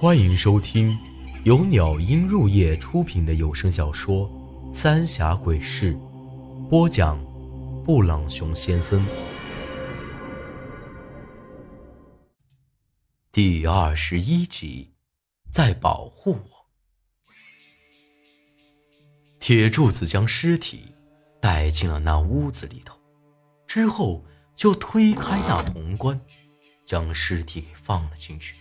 欢迎收听由鸟音入夜出品的有声小说《三峡鬼事》，播讲：布朗熊先生。第二十一集，在保护我。铁柱子将尸体带进了那屋子里头，之后就推开那红棺，将尸体给放了进去。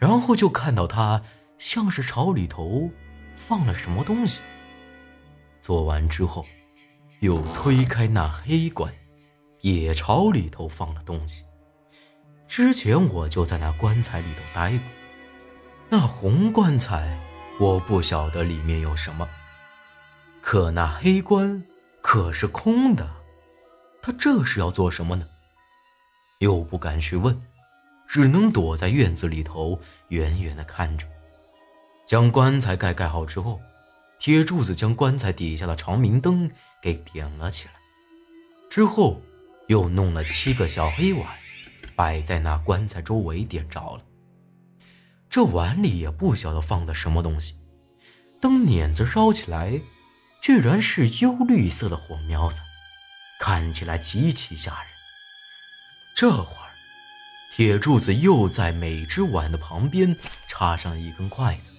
然后就看到他像是朝里头放了什么东西。做完之后，又推开那黑棺，也朝里头放了东西。之前我就在那棺材里头待过，那红棺材我不晓得里面有什么，可那黑棺可是空的，他这是要做什么呢？又不敢去问。只能躲在院子里头，远远的看着。将棺材盖盖好之后，铁柱子将棺材底下的长明灯给点了起来，之后又弄了七个小黑碗，摆在那棺材周围点着了。这碗里也不晓得放的什么东西，灯捻子烧起来，居然是幽绿色的火苗子，看起来极其吓人。这火。铁柱子又在每只碗的旁边插上一根筷子，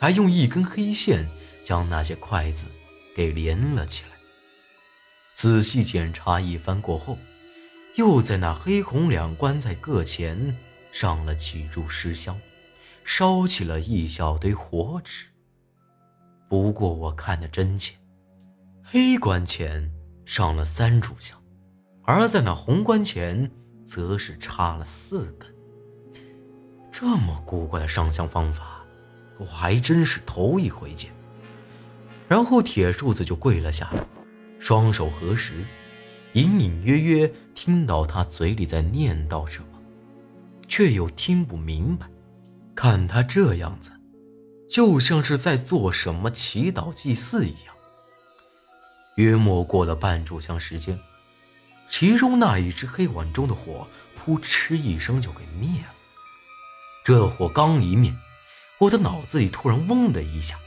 还用一根黑线将那些筷子给连了起来。仔细检查一番过后，又在那黑红两棺材各前上了几柱尸香，烧起了一小堆火纸。不过我看得真切，黑棺前上了三炷香，而在那红棺前。则是插了四根，这么古怪的上香方法，我还真是头一回见。然后铁柱子就跪了下来，双手合十，隐隐约约听到他嘴里在念叨什么，却又听不明白。看他这样子，就像是在做什么祈祷祭祀一样。约莫过了半炷香时间。其中那一只黑碗中的火，扑哧一声就给灭了。这火刚一灭，我的脑子里突然嗡的一下，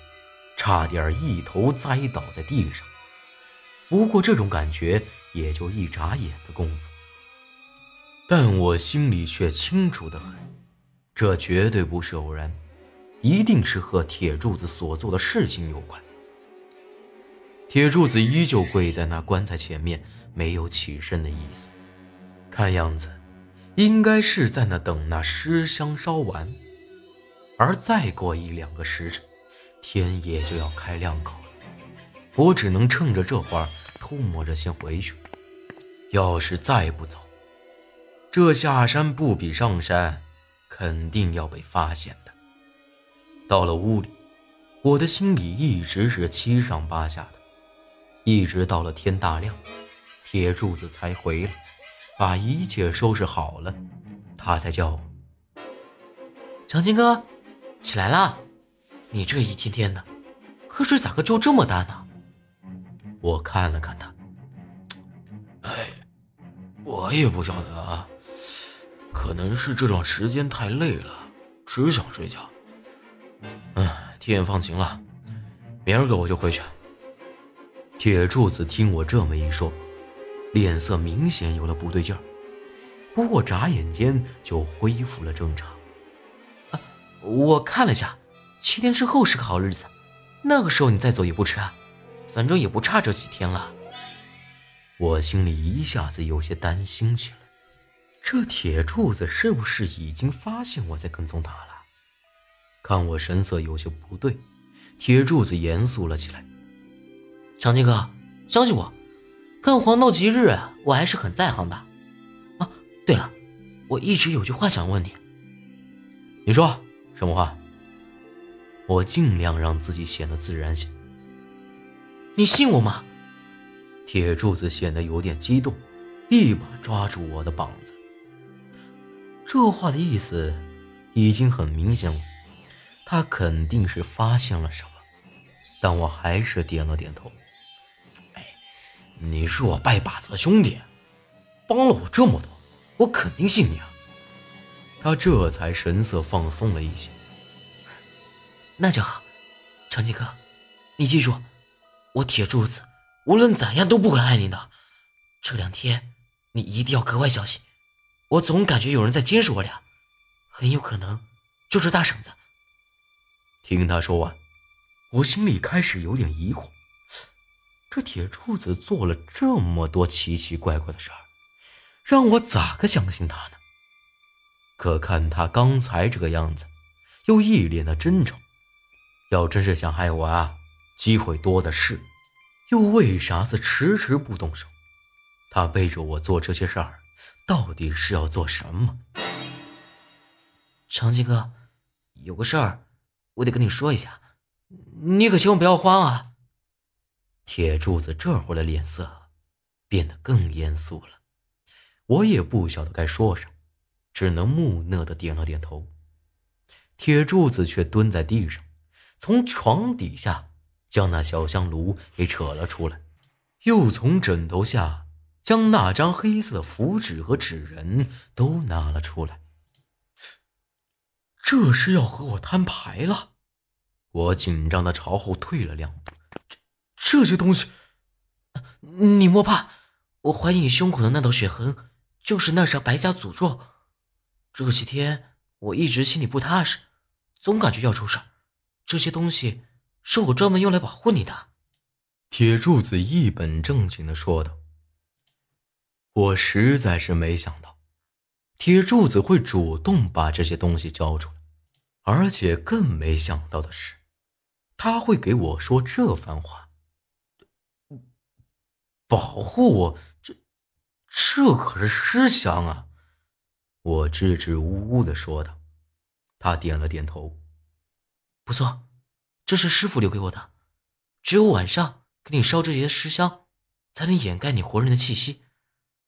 差点一头栽倒在地上。不过这种感觉也就一眨眼的功夫，但我心里却清楚的很，这绝对不是偶然，一定是和铁柱子所做的事情有关。铁柱子依旧跪在那棺材前面。没有起身的意思，看样子应该是在那等那尸香烧完，而再过一两个时辰，天也就要开亮口了。我只能趁着这会儿偷摸着先回去。要是再不走，这下山不比上山，肯定要被发现的。到了屋里，我的心里一直是七上八下的，一直到了天大亮。铁柱子才回来，把一切收拾好了，他才叫我：“长青哥，起来了！你这一天天的，瞌睡咋个就这么大呢？”我看了看他，哎，我也不晓得啊，可能是这段时间太累了，只想睡觉。嗯，天也放晴了，明儿个我就回去。铁柱子听我这么一说。脸色明显有了不对劲儿，不过眨眼间就恢复了正常。啊，我看了下，七天之后是个好日子，那个时候你再走也不迟啊，反正也不差这几天了。我心里一下子有些担心起来，这铁柱子是不是已经发现我在跟踪他了？看我神色有些不对，铁柱子严肃了起来：“长青哥，相信我。”看黄道吉日，我还是很在行的。啊，对了，我一直有句话想问你。你说什么话？我尽量让自己显得自然些。你信我吗？铁柱子显得有点激动，一把抓住我的膀子。这话的意思已经很明显了，他肯定是发现了什么。但我还是点了点头。你是我拜把子的兄弟，帮了我这么多，我肯定信你啊。他这才神色放松了一些。那就好，长青哥，你记住，我铁柱子无论怎样都不会害你的。这两天你一定要格外小心，我总感觉有人在监视我俩，很有可能就是大婶子。听他说完，我心里开始有点疑惑：这铁柱子做了这么多奇奇怪怪的事儿，让我咋个相信他呢？可看他刚才这个样子，又一脸的真诚。要真是想害我啊，机会多的是，又为啥子迟迟不动手？他背着我做这些事儿，到底是要做什么？长青哥，有个事儿，我得跟你说一下，你可千万不要慌啊！铁柱子这会儿的脸色变得更严肃了，我也不晓得该说什么，只能木讷的点了点头。铁柱子却蹲在地上。从床底下将那小香炉给扯了出来，又从枕头下将那张黑色的符纸和纸人都拿了出来。这是要和我摊牌了！我紧张的朝后退了两步。这些东西，你莫怕，我怀疑你胸口的那道血痕就是那扇白家诅咒。这几天我一直心里不踏实，总感觉要出事。这些东西是我专门用来保护你的。”铁柱子一本正经的说道。我实在是没想到，铁柱子会主动把这些东西交出来，而且更没想到的是，他会给我说这番话。保护我？这这可是尸香啊！我支支吾吾的说道。他点了点头。不错，这是师傅留给我的。只有晚上给你烧这些尸香，才能掩盖你活人的气息，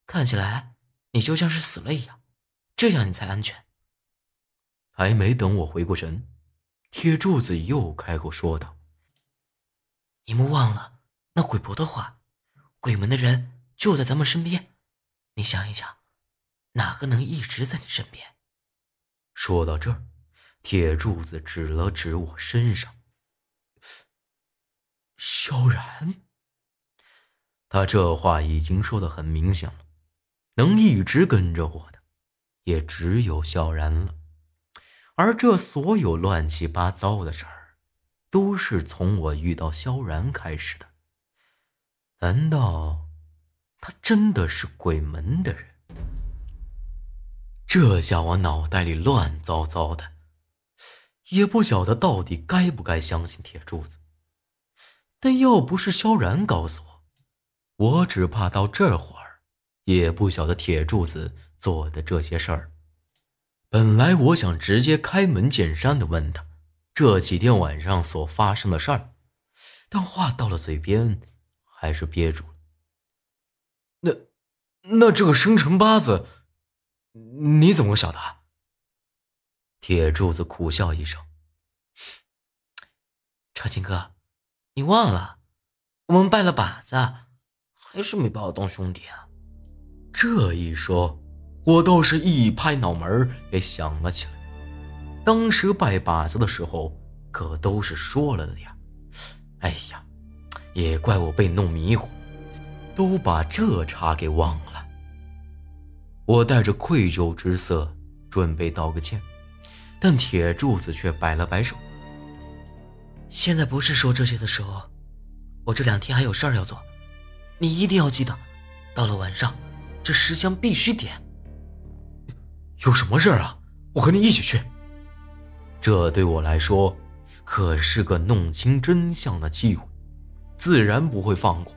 看起来你就像是死了一样，这样你才安全。还没等我回过神，铁柱子又开口说道：“你们忘了那鬼婆的话，鬼门的人就在咱们身边。你想一想，哪个能一直在你身边？”说到这儿。铁柱子指了指我身上，萧然。他这话已经说的很明显了，能一直跟着我的，也只有萧然了。而这所有乱七八糟的事儿，都是从我遇到萧然开始的。难道他真的是鬼门的人？这下我脑袋里乱糟糟的。也不晓得到底该不该相信铁柱子，但要不是萧然告诉我，我只怕到这会儿也不晓得铁柱子做的这些事儿。本来我想直接开门见山的问他这几天晚上所发生的事儿，但话到了嘴边还是憋住了。那，那这个生辰八字，你怎么晓得？铁柱子苦笑一声：“长青哥，你忘了，我们拜了把子，还是没把我当兄弟啊？”这一说，我倒是一拍脑门给想了起来。当时拜把子的时候，可都是说了的呀。哎呀，也怪我被弄迷糊，都把这茬给忘了。我带着愧疚之色，准备道个歉。但铁柱子却摆了摆手。现在不是说这些的时候，我这两天还有事儿要做，你一定要记得，到了晚上，这十香必须点。有什么事儿啊？我和你一起去。这对我来说可是个弄清真相的机会，自然不会放过，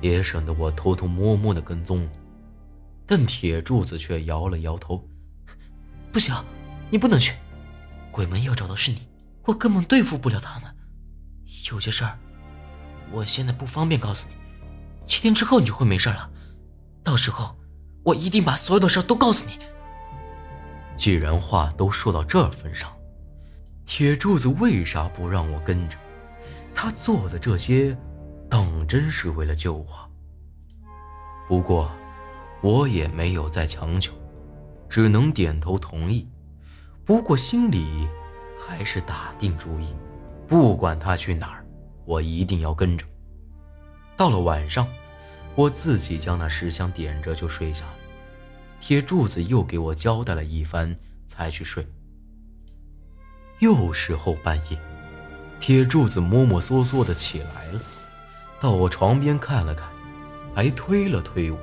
也省得我偷偷摸摸的跟踪。但铁柱子却摇了摇头，不行。你不能去，鬼门要找的是你，我根本对付不了他们。有些事儿，我现在不方便告诉你。七天之后你就会没事了，到时候我一定把所有的事都告诉你。既然话都说到这份上，铁柱子为啥不让我跟着？他做的这些，当真是为了救我？不过，我也没有再强求，只能点头同意。不过心里还是打定主意。不管他去哪儿，我一定要跟着。到了晚上，我自己将那石香点着就睡下了。铁柱子又给我交代了一番，才去睡。又是后半夜，铁柱子摸摸索索的起来了，到我床边看了看，还推了推我，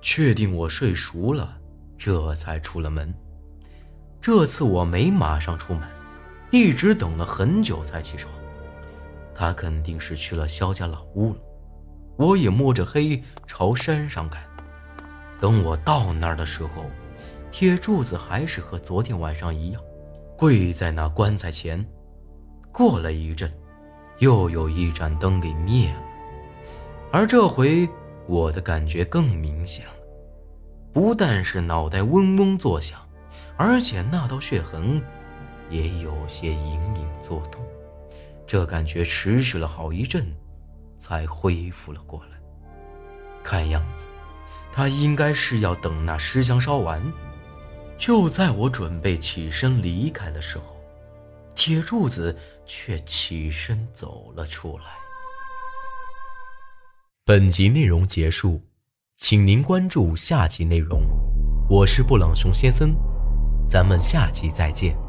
确定我睡熟了，这才出了门。这次我没马上出门，一直等了很久才起床。他肯定是去了肖家老屋了。我也摸着黑朝山上赶。等我到那儿的时候，铁柱子还是和昨天晚上一样，跪在那棺材前。过了一阵，又有一盏灯给灭了。而这回我的感觉更明显了，不但是脑袋嗡嗡作响，而且那道血痕也有些隐隐作痛。这感觉持续了好一阵，才恢复了过来。看样子。他应该是要等那尸香烧完。就在我准备起身离开的时候，铁柱子却起身走了出来。本集内容结束，请您关注下集内容。我是布朗熊先生，咱们下集再见。